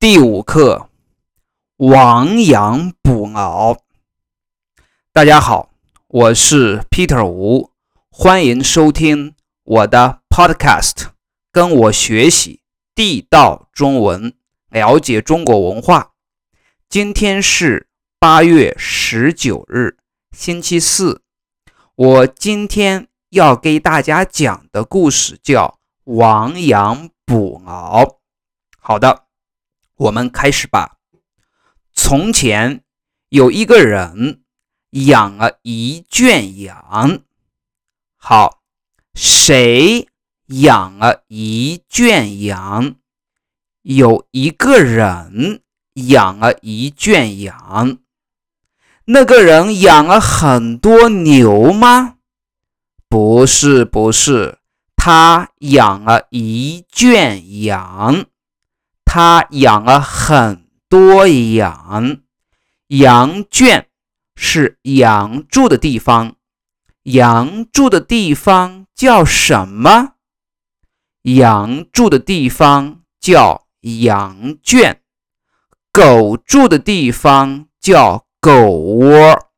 第五课，亡羊补牢。大家好，我是 Peter 吴，欢迎收听我的 Podcast，跟我学习地道中文，了解中国文化。今天是八月十九日，星期四。我今天要给大家讲的故事叫《亡羊补牢》。好的。我们开始吧。从前有一个人养了一圈羊。好，谁养了一圈羊？有一个人养了一圈羊。那个人养了很多牛吗？不是，不是，他养了一圈羊。他养了很多羊，羊圈是羊住的地方，羊住的地方叫什么？羊住的地方叫羊圈，狗住的地方叫狗窝，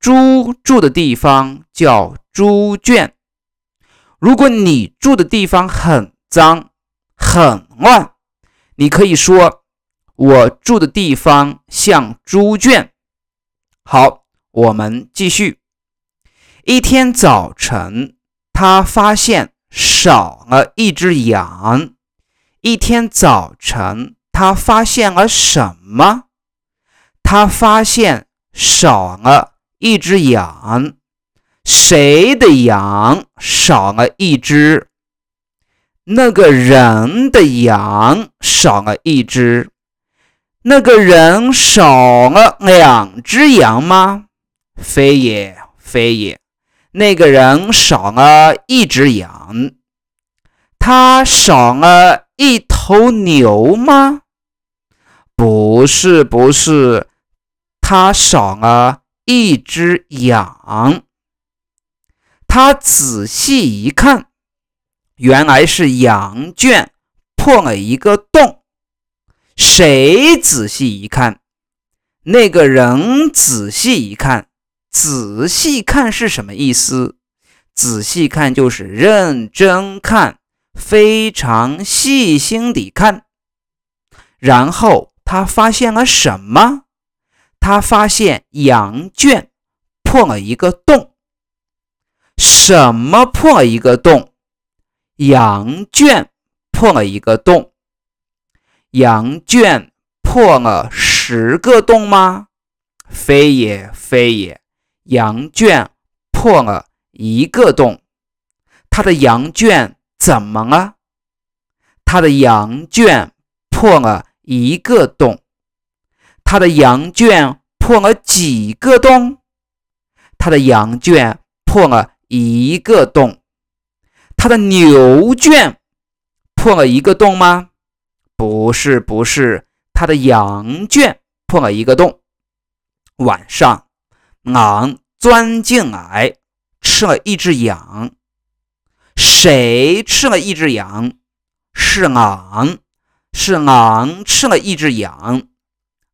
猪住的地方叫猪圈。如果你住的地方很脏、很乱，你可以说，我住的地方像猪圈。好，我们继续。一天早晨，他发现少了一只羊。一天早晨，他发现了什么？他发现少了一只羊。谁的羊少了一只？那个人的羊少了一只，那个人少了两只羊吗？非也，非也。那个人少了一只羊，他少了一头牛吗？不是，不是，他少了一只羊。他仔细一看。原来是羊圈破了一个洞。谁仔细一看？那个人仔细一看，仔细看是什么意思？仔细看就是认真看，非常细心地看。然后他发现了什么？他发现羊圈破了一个洞。什么破一个洞？羊圈破了一个洞，羊圈破了十个洞吗？非也，非也，羊圈破了一个洞。他的羊圈怎么了？他的羊圈破了一个洞。他的羊圈破了几个洞？他的羊圈破了一个洞。他的牛圈破了一个洞吗？不是，不是，他的羊圈破了一个洞。晚上，狼钻进来吃了一只羊。谁吃了一只羊？是狼，是狼吃了一只羊。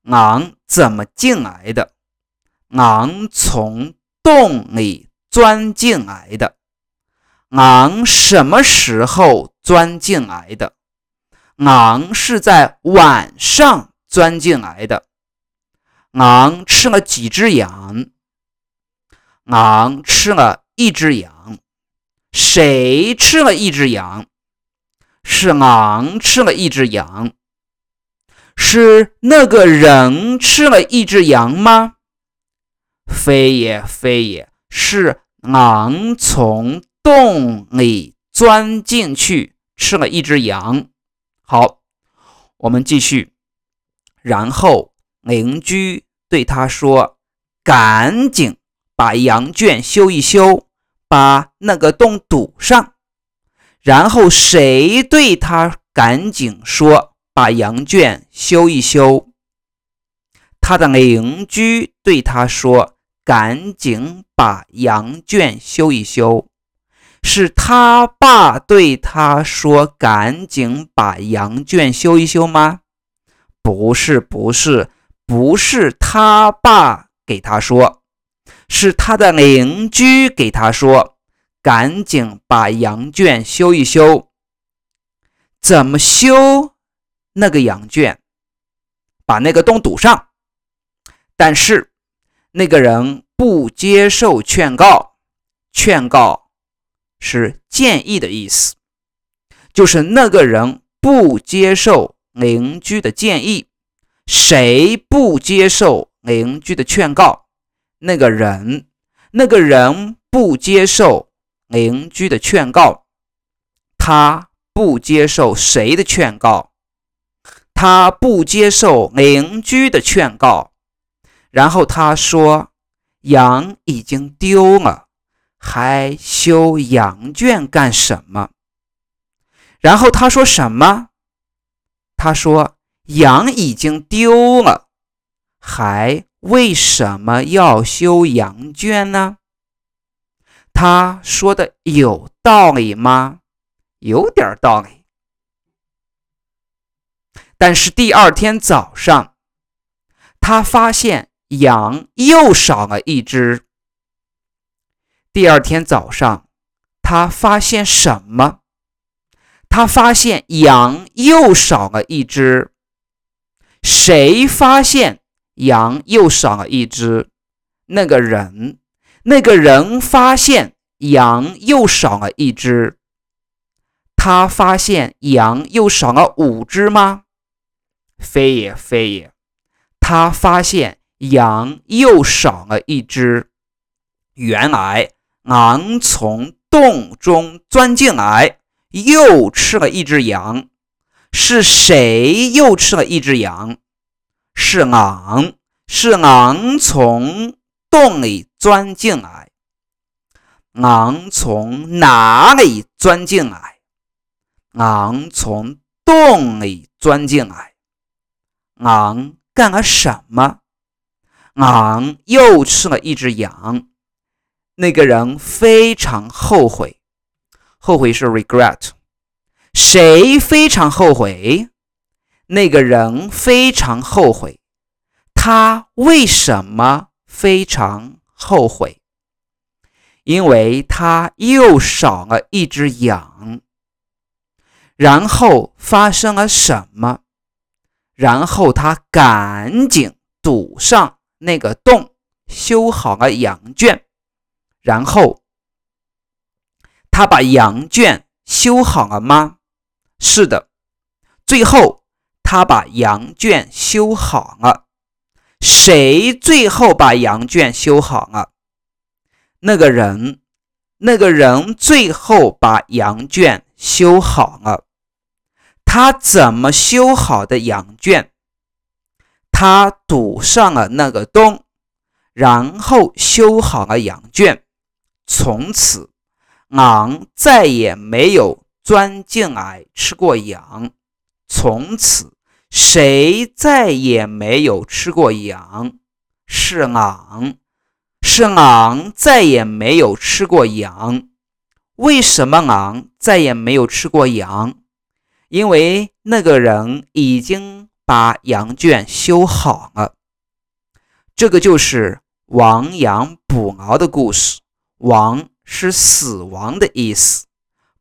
狼怎么进来的？狼从洞里钻进来的。狼什么时候钻进来的？狼是在晚上钻进来的。狼吃了几只羊？狼吃了一只羊。谁吃了一只羊？是狼吃了一只羊。是那个人吃了一只羊吗？非也，非也，是狼从。洞里钻进去吃了一只羊。好，我们继续。然后邻居对他说：“赶紧把羊圈修一修，把那个洞堵上。”然后谁对他赶紧说：“把羊圈修一修。”他的邻居对他说：“赶紧把羊圈修一修。”是他爸对他说：“赶紧把羊圈修一修吗？”不是，不是，不是他爸给他说，是他的邻居给他说，赶紧把羊圈修一修。怎么修？那个羊圈，把那个洞堵上。但是那个人不接受劝告，劝告是建议的意思，就是那个人不接受邻居的建议。谁不接受邻居的劝告？那个人，那个人不接受邻居的劝告，他。不接受谁的劝告，他不接受邻居的劝告，然后他说：“羊已经丢了，还修羊圈干什么？”然后他说什么？他说：“羊已经丢了，还为什么要修羊圈呢？”他说的有道理吗？有点道理，但是第二天早上，他发现羊又少了一只。第二天早上，他发现什么？他发现羊又少了一只。谁发现羊又少了一只？那个人，那个人发现羊又少了一只。他发现羊又少了五只吗？非也非也，他发现羊又少了一只。原来狼从洞中钻进来，又吃了一只羊。是谁又吃了一只羊？是狼，是狼从洞里钻进来。狼从哪里钻进来？狼从洞里钻进来，狼干了什么？狼又吃了一只羊。那个人非常后悔，后悔是 regret。谁非常后悔？那个人非常后悔。他为什么非常后悔？因为他又少了一只羊。然后发生了什么？然后他赶紧堵上那个洞，修好了羊圈。然后他把羊圈修好了吗？是的。最后他把羊圈修好了。谁最后把羊圈修好了？那个人。那个人最后把羊圈修好了。他怎么修好的羊圈？他堵上了那个洞，然后修好了羊圈。从此，狼再也没有钻进来吃过羊。从此，谁再也没有吃过羊？是狼，是狼再也没有吃过羊。为什么狼再也没有吃过羊？因为那个人已经把羊圈修好了，这个就是亡羊补牢的故事。亡是死亡的意思，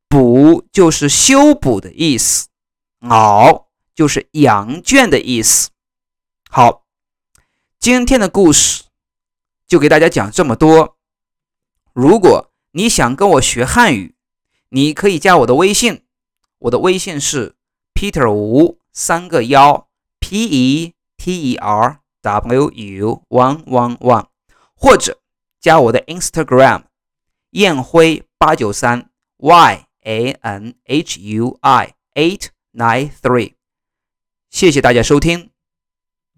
补就是修补的意思，牢就是羊圈的意思。好，今天的故事就给大家讲这么多。如果你想跟我学汉语，你可以加我的微信。我的微信是 Peter 吴三个幺 P E T E R W U one one one，或者加我的 Instagram 燕辉八九三 Y A N H U I eight nine three。谢谢大家收听。